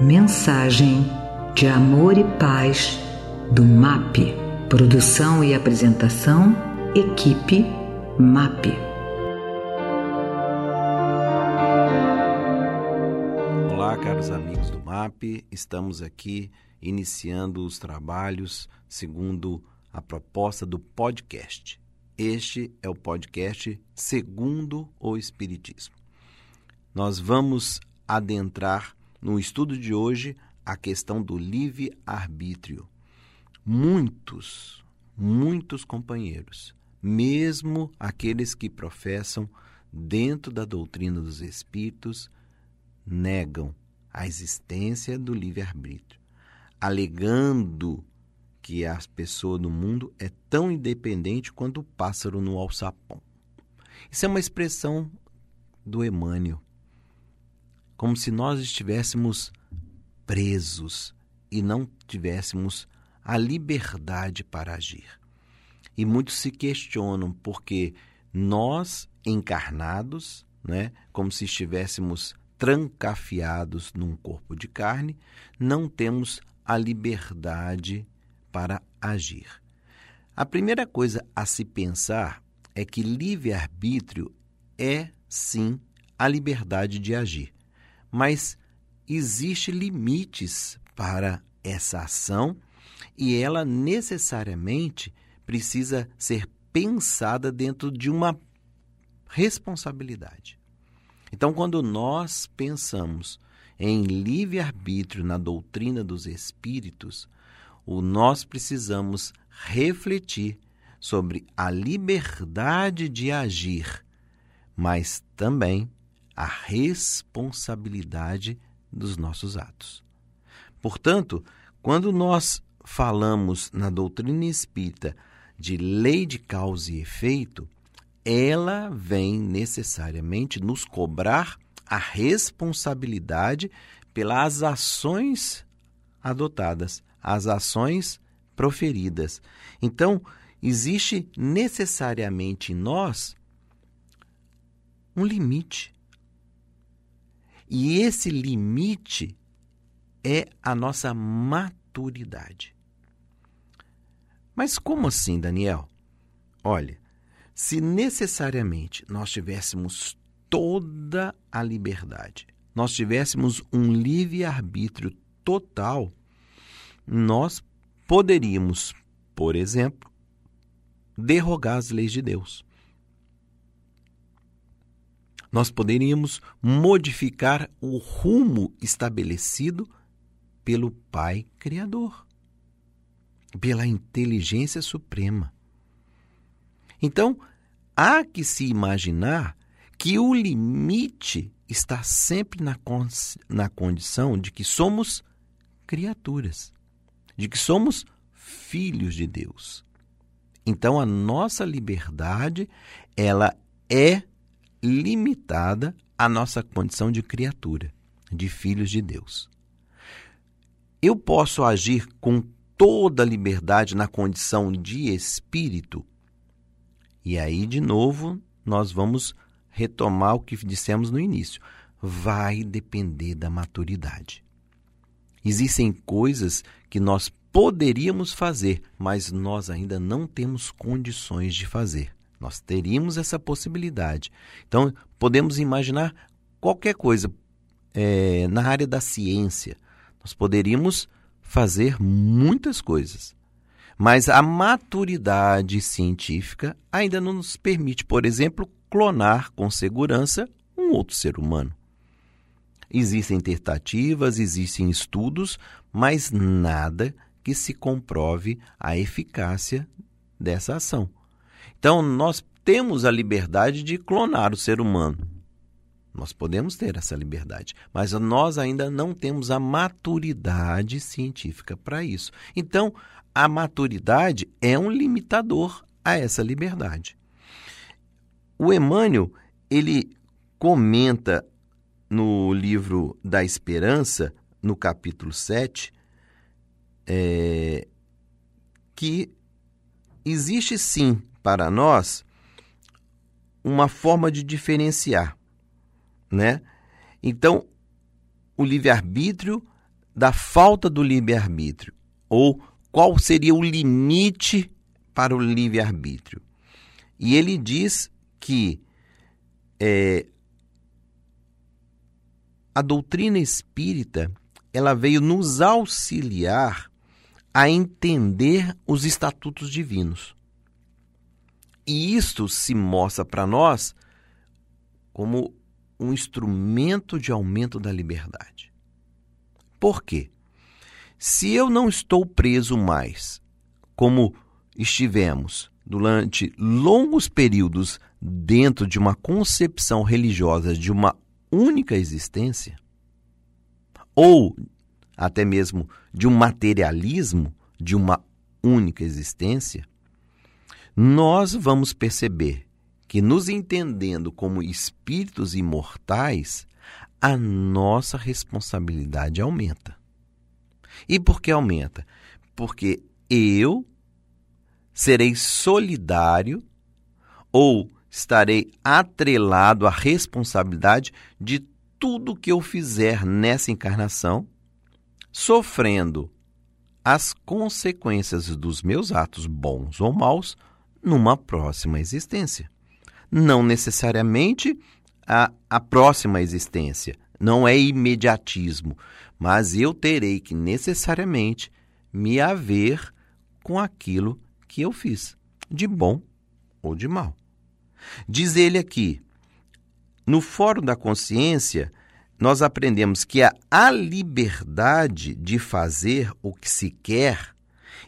Mensagem de amor e paz do MAP. Produção e apresentação, equipe MAP. Olá, caros amigos do MAP. Estamos aqui iniciando os trabalhos segundo a proposta do podcast. Este é o podcast Segundo o Espiritismo. Nós vamos adentrar no estudo de hoje a questão do livre-arbítrio. Muitos, muitos companheiros, mesmo aqueles que professam dentro da doutrina dos espíritos, negam a existência do livre-arbítrio, alegando que a pessoa do mundo é tão independente quanto o pássaro no alçapão. Isso é uma expressão do Emmanuel, como se nós estivéssemos presos e não tivéssemos a liberdade para agir. E muitos se questionam porque nós, encarnados, né, como se estivéssemos trancafiados num corpo de carne, não temos a liberdade para agir. A primeira coisa a se pensar é que livre-arbítrio é, sim, a liberdade de agir mas existe limites para essa ação e ela necessariamente precisa ser pensada dentro de uma responsabilidade. Então, quando nós pensamos em livre-arbítrio na doutrina dos espíritos, o nós precisamos refletir sobre a liberdade de agir, mas também a responsabilidade dos nossos atos. Portanto, quando nós falamos na doutrina espírita de lei de causa e efeito, ela vem necessariamente nos cobrar a responsabilidade pelas ações adotadas, as ações proferidas. Então, existe necessariamente em nós um limite e esse limite é a nossa maturidade. Mas como assim, Daniel? Olha, se necessariamente nós tivéssemos toda a liberdade, nós tivéssemos um livre-arbítrio total, nós poderíamos, por exemplo, derrogar as leis de Deus nós poderíamos modificar o rumo estabelecido pelo Pai Criador, pela inteligência suprema. Então, há que se imaginar que o limite está sempre na, na condição de que somos criaturas, de que somos filhos de Deus. Então a nossa liberdade, ela é limitada à nossa condição de criatura, de filhos de Deus. Eu posso agir com toda a liberdade na condição de espírito? E aí, de novo, nós vamos retomar o que dissemos no início. Vai depender da maturidade. Existem coisas que nós poderíamos fazer, mas nós ainda não temos condições de fazer. Nós teríamos essa possibilidade. Então, podemos imaginar qualquer coisa é, na área da ciência. Nós poderíamos fazer muitas coisas. Mas a maturidade científica ainda não nos permite, por exemplo, clonar com segurança um outro ser humano. Existem tentativas, existem estudos, mas nada que se comprove a eficácia dessa ação. Então, nós temos a liberdade de clonar o ser humano. Nós podemos ter essa liberdade, mas nós ainda não temos a maturidade científica para isso. Então, a maturidade é um limitador a essa liberdade. O Emmanuel, ele comenta no livro da Esperança, no capítulo 7, é, que existe sim para nós uma forma de diferenciar, né? Então, o livre-arbítrio da falta do livre-arbítrio, ou qual seria o limite para o livre-arbítrio. E ele diz que é, a doutrina espírita ela veio nos auxiliar a entender os estatutos divinos. E isto se mostra para nós como um instrumento de aumento da liberdade. Por quê? Se eu não estou preso mais, como estivemos durante longos períodos dentro de uma concepção religiosa de uma única existência, ou até mesmo de um materialismo de uma única existência, nós vamos perceber que, nos entendendo como espíritos imortais, a nossa responsabilidade aumenta. E por que aumenta? Porque eu serei solidário ou estarei atrelado à responsabilidade de tudo que eu fizer nessa encarnação, sofrendo as consequências dos meus atos bons ou maus numa próxima existência. Não necessariamente a, a próxima existência, não é imediatismo, mas eu terei que necessariamente me haver com aquilo que eu fiz, de bom ou de mal. Diz ele aqui: no Fórum da Consciência, nós aprendemos que a, a liberdade de fazer o que se quer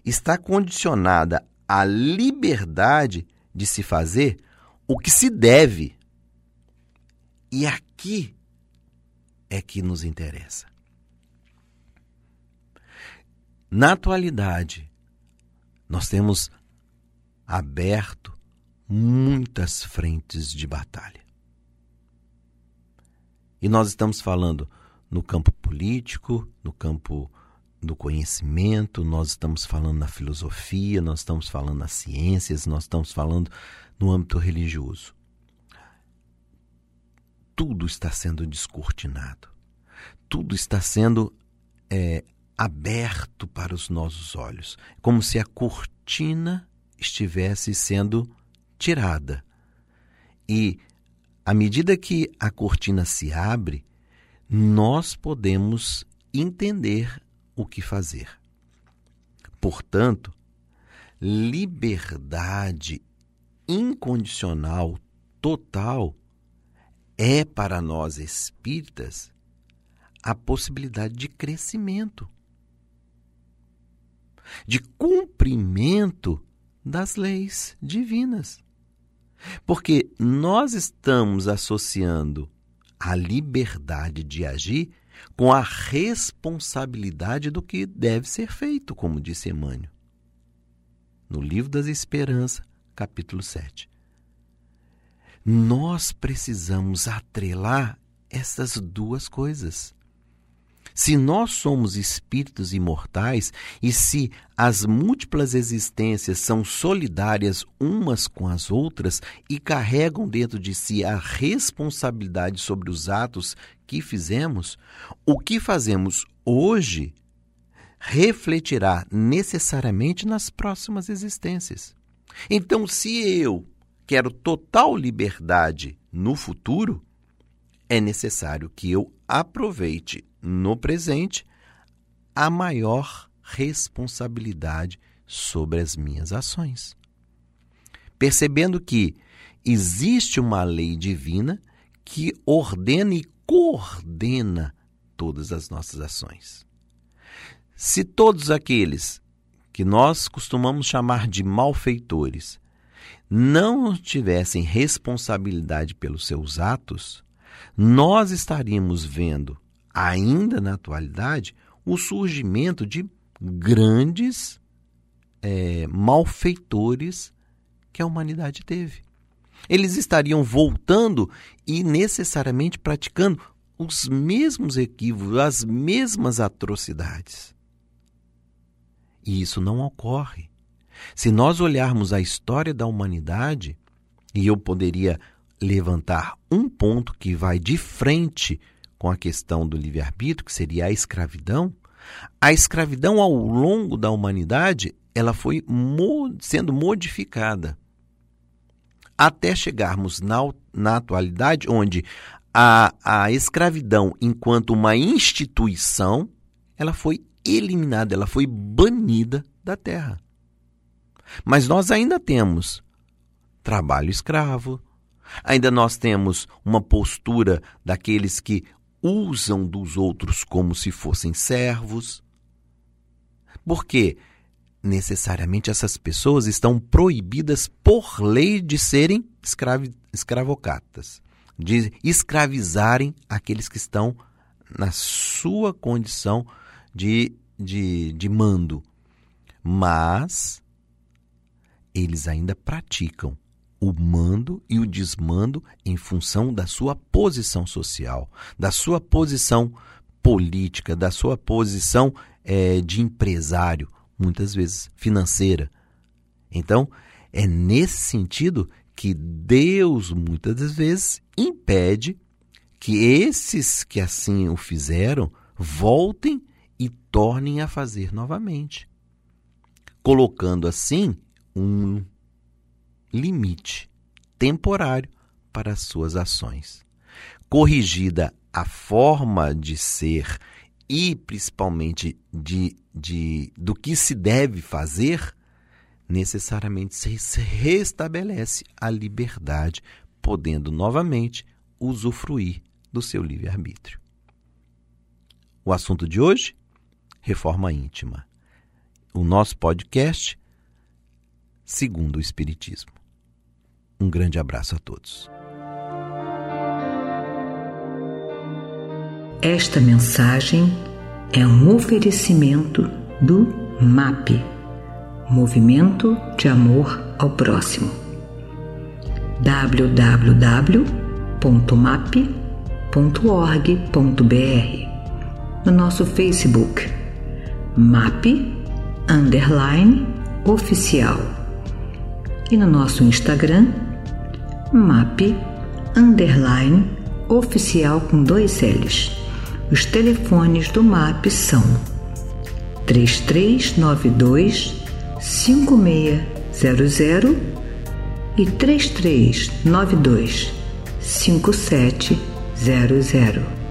está condicionada à liberdade de se fazer o que se deve. E aqui é que nos interessa. Na atualidade, nós temos aberto muitas frentes de batalha. E nós estamos falando no campo político, no campo do conhecimento, nós estamos falando na filosofia, nós estamos falando nas ciências, nós estamos falando no âmbito religioso. Tudo está sendo descortinado, tudo está sendo é, aberto para os nossos olhos, como se a cortina estivesse sendo tirada. E à medida que a cortina se abre, nós podemos entender o que fazer. Portanto, liberdade incondicional, total, é para nós espíritas a possibilidade de crescimento, de cumprimento das leis divinas. Porque nós estamos associando a liberdade de agir com a responsabilidade do que deve ser feito, como disse Emmanuel. No Livro das Esperanças, capítulo 7. Nós precisamos atrelar essas duas coisas. Se nós somos espíritos imortais e se as múltiplas existências são solidárias umas com as outras e carregam dentro de si a responsabilidade sobre os atos que fizemos, o que fazemos hoje refletirá necessariamente nas próximas existências. Então, se eu quero total liberdade no futuro, é necessário que eu aproveite no presente a maior responsabilidade sobre as minhas ações. Percebendo que existe uma lei divina que ordena e coordena todas as nossas ações. Se todos aqueles que nós costumamos chamar de malfeitores não tivessem responsabilidade pelos seus atos, nós estaríamos vendo, ainda na atualidade, o surgimento de grandes é, malfeitores que a humanidade teve. Eles estariam voltando e necessariamente praticando os mesmos equívocos, as mesmas atrocidades. E isso não ocorre. Se nós olharmos a história da humanidade, e eu poderia levantar um ponto que vai de frente com a questão do livre-arbítrio, que seria a escravidão, A escravidão ao longo da humanidade, ela foi sendo modificada até chegarmos na, na atualidade, onde a, a escravidão, enquanto uma instituição, ela foi eliminada, ela foi banida da terra. Mas nós ainda temos trabalho escravo, ainda nós temos uma postura daqueles que usam dos outros como se fossem servos. Porque necessariamente essas pessoas estão proibidas por lei de serem escravi, escravocatas, de escravizarem aqueles que estão na sua condição de, de, de mando. Mas eles ainda praticam o mando e o desmando em função da sua posição social, da sua posição política, da sua posição é, de empresário, muitas vezes financeira. Então, é nesse sentido que Deus muitas das vezes impede que esses que assim o fizeram voltem e tornem a fazer novamente, colocando assim um limite temporário para as suas ações. Corrigida a forma de ser e principalmente de, de, do que se deve fazer, necessariamente se restabelece a liberdade, podendo novamente usufruir do seu livre-arbítrio. O assunto de hoje? Reforma íntima. O nosso podcast, segundo o Espiritismo. Um grande abraço a todos. Esta mensagem é um oferecimento do MAP Movimento de Amor ao Próximo. www.map.org.br No nosso Facebook MAP Underline Oficial e no nosso Instagram MAP Underline Oficial com dois L's. Os telefones do MAP são 3392 5600 e 3392 5700.